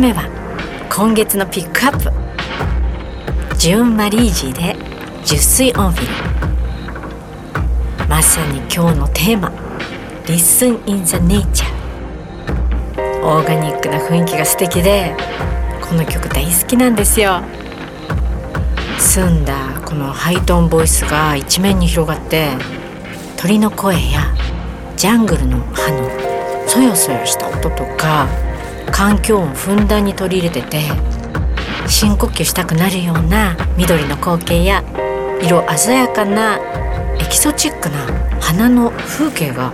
目は今月のピックアップ。ジュン・マリージーで熟睡オンフィル。まさに今日のテーマ。Listen in the nature オーガニックな雰囲気が素敵でこの曲大好きなんですよ。澄んだこのハイトーンボイスが一面に広がって鳥の声やジャングルの葉のそよそよした音とか環境音ふんだんに取り入れてて深呼吸したくなるような緑の光景や色鮮やかなエキゾチックな花の風景が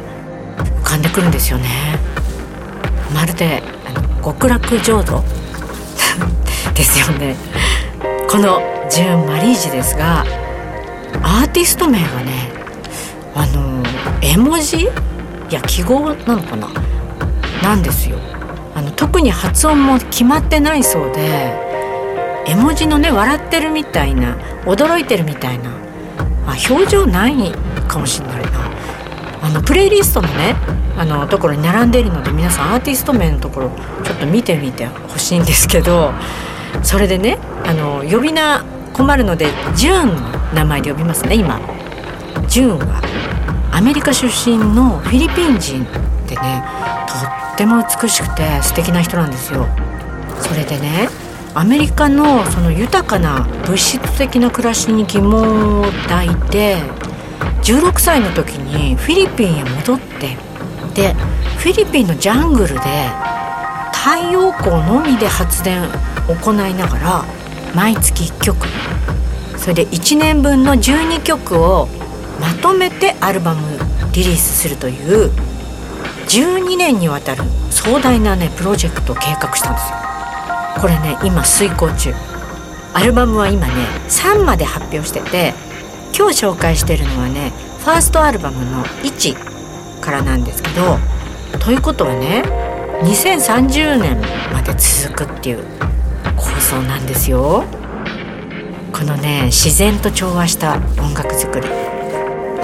浮かんでくるんですよね。まるで極楽浄土 ですよね。このジューン・マリージですがアーティスト名がねあの絵文字？いや記号なのかな？なんですよ。あの特に発音も決まってないそうで絵文字のね笑ってるみたいな驚いてるみたいなあ表情ないかもしれないな。あのプレイリストのねあのところに並んでいるので皆さんアーティスト名のところちょっと見てみてほしいんですけどそれでねあの呼び名困るのでジューンの名前で呼びますね今。ジューンは。アメリカ出身のフィリピン人でねっても美しくて素敵な人なんですよ。それでねアメリカのその豊かな物質的な暮らしに疑問を抱いて16歳の時にフィリピンへ戻ってでフィリピンのジャングルで太陽光のみで発電を行いながら毎月1曲。それで1年分の12曲をまとめてアルバムリリースするという12年にわたる壮大なねプロジェクトを計画したんですよ。これね今遂行中。アルバムは今ね3まで発表してて今日紹介してるのはねファーストアルバムの1からなんですけどということはね2030年まで続くっていう構想なんですよ。このね自然と調和した音楽作り。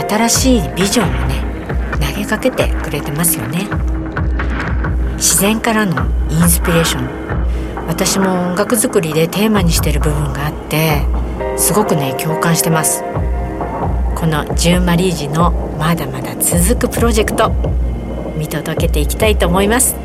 新しいビジョンをね投げかけてくれてますよね。自然からのインスピレーション。私も音楽作りでテーマにしてる部分があってすごくね共感してます。このジュー・マリージのまだまだ続くプロジェクト見届けていきたいと思います。